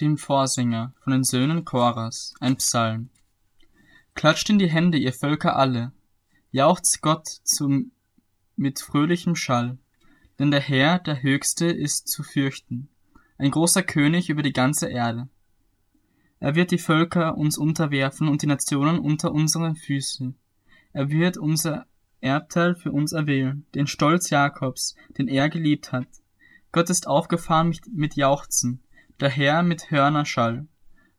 dem Vorsänger von den Söhnen Choras, ein Psalm. Klatscht in die Hände, ihr Völker alle, jauchzt Gott zum, mit fröhlichem Schall, denn der Herr, der Höchste, ist zu fürchten, ein großer König über die ganze Erde. Er wird die Völker uns unterwerfen und die Nationen unter unsere Füße. Er wird unser Erbteil für uns erwählen, den Stolz Jakobs, den er geliebt hat. Gott ist aufgefahren mit Jauchzen, der Herr mit Hörnerschall.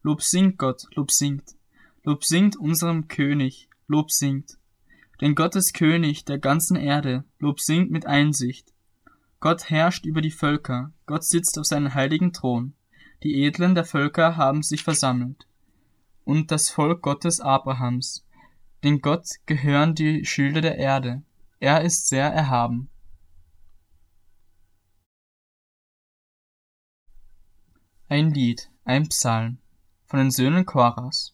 Lob singt Gott, Lob singt. Lob singt unserem König, Lob singt. Denn Gott ist König der ganzen Erde, Lob singt mit Einsicht. Gott herrscht über die Völker, Gott sitzt auf seinem heiligen Thron. Die Edlen der Völker haben sich versammelt. Und das Volk Gottes Abrahams. Denn Gott gehören die Schilde der Erde. Er ist sehr erhaben. Ein Lied, ein Psalm von den Söhnen Choras.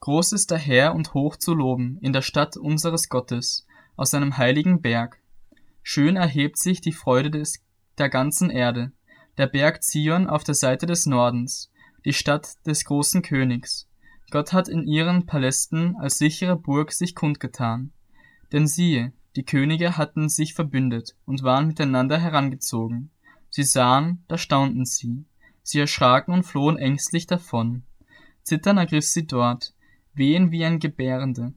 Groß ist der Herr und hoch zu loben in der Stadt unseres Gottes, aus seinem heiligen Berg. Schön erhebt sich die Freude des, der ganzen Erde, der Berg Zion auf der Seite des Nordens, die Stadt des großen Königs. Gott hat in ihren Palästen als sichere Burg sich kundgetan. Denn siehe, die Könige hatten sich verbündet und waren miteinander herangezogen. Sie sahen, da staunten sie. Sie erschraken und flohen ängstlich davon. Zittern ergriff sie dort, wehen wie ein Gebärende.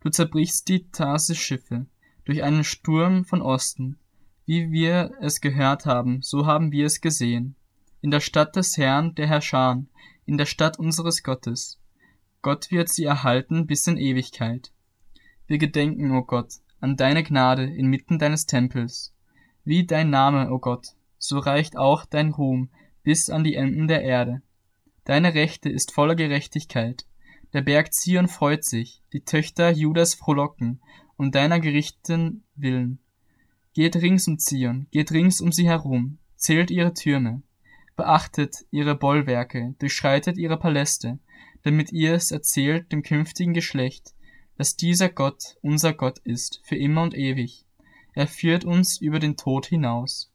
Du zerbrichst die Tarsis-Schiffe durch einen Sturm von Osten. Wie wir es gehört haben, so haben wir es gesehen. In der Stadt des Herrn, der Herrscher, in der Stadt unseres Gottes. Gott wird sie erhalten bis in Ewigkeit. Wir gedenken, o Gott, an deine Gnade inmitten deines Tempels. Wie dein Name, o Gott, so reicht auch dein Ruhm bis an die Enden der Erde. Deine Rechte ist voller Gerechtigkeit. Der Berg Zion freut sich, die Töchter Judas frohlocken, um deiner Gerichten willen. Geht rings um Zion, geht rings um sie herum, zählt ihre Türme, beachtet ihre Bollwerke, durchschreitet ihre Paläste, damit ihr es erzählt dem künftigen Geschlecht, dass dieser Gott unser Gott ist, für immer und ewig. Er führt uns über den Tod hinaus.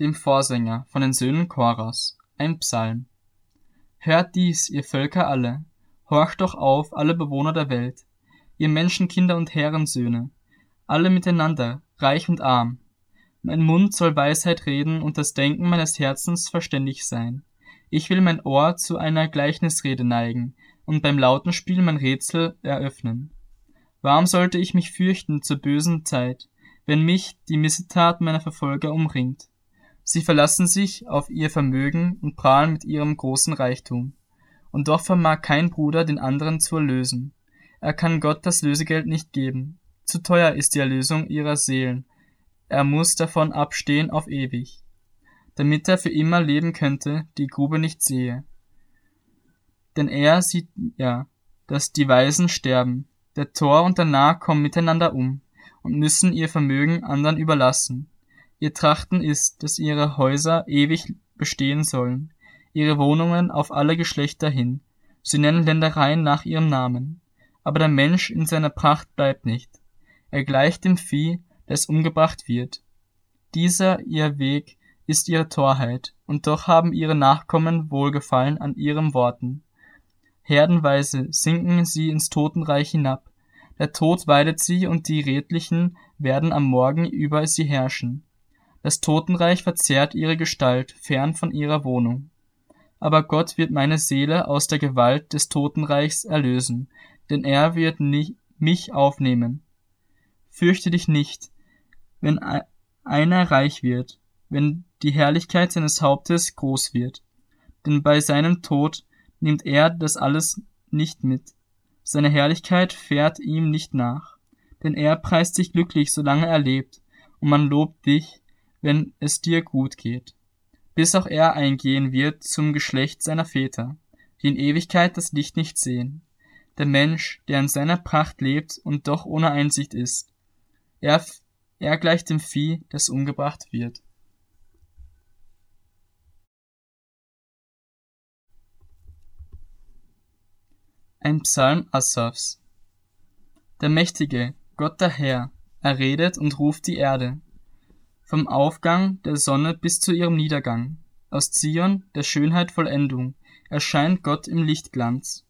Dem Vorsänger von den Söhnen Choras, ein Psalm. Hört dies, ihr Völker alle, horcht doch auf, alle Bewohner der Welt, ihr Menschenkinder und Herrensöhne, alle miteinander, reich und arm. Mein Mund soll Weisheit reden und das Denken meines Herzens verständig sein. Ich will mein Ohr zu einer Gleichnisrede neigen und beim lauten Spiel mein Rätsel eröffnen. Warum sollte ich mich fürchten zur bösen Zeit, wenn mich die Missetat meiner Verfolger umringt? Sie verlassen sich auf ihr Vermögen und prahlen mit ihrem großen Reichtum. Und doch vermag kein Bruder den anderen zu erlösen. Er kann Gott das Lösegeld nicht geben. Zu teuer ist die Erlösung ihrer Seelen. Er muss davon abstehen auf ewig. Damit er für immer leben könnte, die Grube nicht sehe. Denn er sieht ja, dass die Weisen sterben. Der Tor und der Narr kommen miteinander um und müssen ihr Vermögen anderen überlassen. Ihr Trachten ist, dass ihre Häuser ewig bestehen sollen, ihre Wohnungen auf alle Geschlechter hin. Sie nennen Ländereien nach ihrem Namen. Aber der Mensch in seiner Pracht bleibt nicht. Er gleicht dem Vieh, das umgebracht wird. Dieser ihr Weg ist ihre Torheit, und doch haben ihre Nachkommen Wohlgefallen an ihren Worten. Herdenweise sinken sie ins Totenreich hinab. Der Tod weidet sie, und die Redlichen werden am Morgen über sie herrschen. Das Totenreich verzehrt ihre Gestalt fern von ihrer Wohnung. Aber Gott wird meine Seele aus der Gewalt des Totenreichs erlösen, denn er wird mich aufnehmen. Fürchte dich nicht, wenn einer reich wird, wenn die Herrlichkeit seines Hauptes groß wird. Denn bei seinem Tod nimmt er das alles nicht mit. Seine Herrlichkeit fährt ihm nicht nach. Denn er preist sich glücklich, solange er lebt, und man lobt dich, wenn es dir gut geht, bis auch er eingehen wird zum Geschlecht seiner Väter, die in Ewigkeit das Licht nicht sehen. Der Mensch, der in seiner Pracht lebt und doch ohne Einsicht ist, er, er gleicht dem Vieh, das umgebracht wird. Ein Psalm Asafs. Der Mächtige, Gott der Herr, er redet und ruft die Erde. Vom Aufgang der Sonne bis zu ihrem Niedergang, aus Zion, der Schönheit Vollendung, erscheint Gott im Lichtglanz.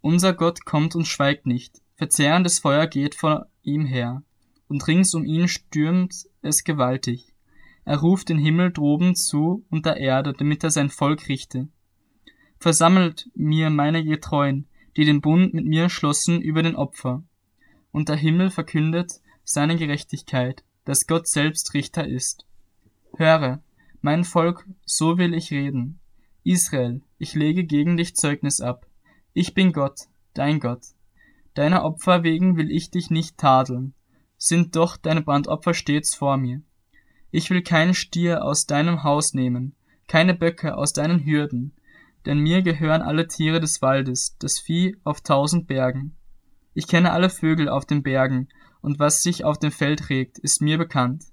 Unser Gott kommt und schweigt nicht, verzehrendes Feuer geht vor ihm her, und rings um ihn stürmt es gewaltig. Er ruft den Himmel droben zu und der Erde, damit er sein Volk richte. Versammelt mir meine Getreuen, die den Bund mit mir schlossen über den Opfer. Und der Himmel verkündet seine Gerechtigkeit, dass Gott selbst Richter ist. Höre, mein Volk, so will ich reden. Israel, ich lege gegen dich Zeugnis ab. Ich bin Gott, dein Gott. Deiner Opfer wegen will ich dich nicht tadeln, sind doch deine Brandopfer stets vor mir. Ich will keinen Stier aus deinem Haus nehmen, keine Böcke aus deinen Hürden, denn mir gehören alle Tiere des Waldes, das Vieh auf tausend Bergen. Ich kenne alle Vögel auf den Bergen, und was sich auf dem Feld regt, ist mir bekannt.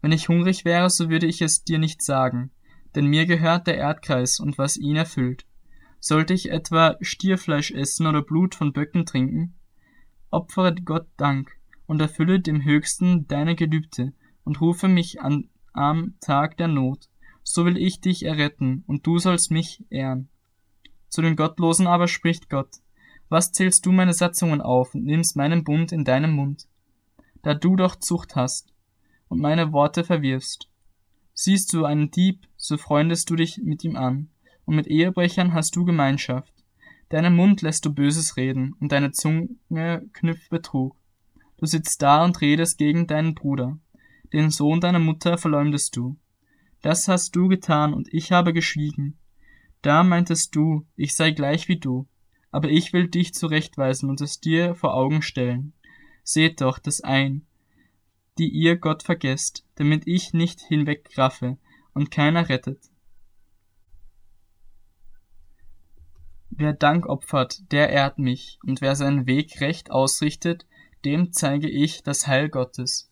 Wenn ich hungrig wäre, so würde ich es dir nicht sagen, denn mir gehört der Erdkreis und was ihn erfüllt. Sollte ich etwa Stierfleisch essen oder Blut von Böcken trinken? Opfere Gott Dank und erfülle dem Höchsten deine Gelübde und rufe mich an am Tag der Not. So will ich dich erretten und du sollst mich ehren. Zu den Gottlosen aber spricht Gott, was zählst du meine Satzungen auf und nimmst meinen Bund in deinem Mund? Da du doch Zucht hast und meine Worte verwirfst. Siehst du einen Dieb, so freundest du dich mit ihm an, und mit Ehebrechern hast du Gemeinschaft. Deinem Mund lässt du Böses reden, und deine Zunge knüpft Betrug. Du sitzt da und redest gegen deinen Bruder. Den Sohn deiner Mutter verleumdest du. Das hast du getan, und ich habe geschwiegen. Da meintest du, ich sei gleich wie du, aber ich will dich zurechtweisen und es dir vor Augen stellen. Seht doch das ein, die ihr Gott vergesst, damit ich nicht hinwegraffe und keiner rettet. Wer Dank opfert, der ehrt mich, und wer seinen Weg recht ausrichtet, dem zeige ich das Heil Gottes.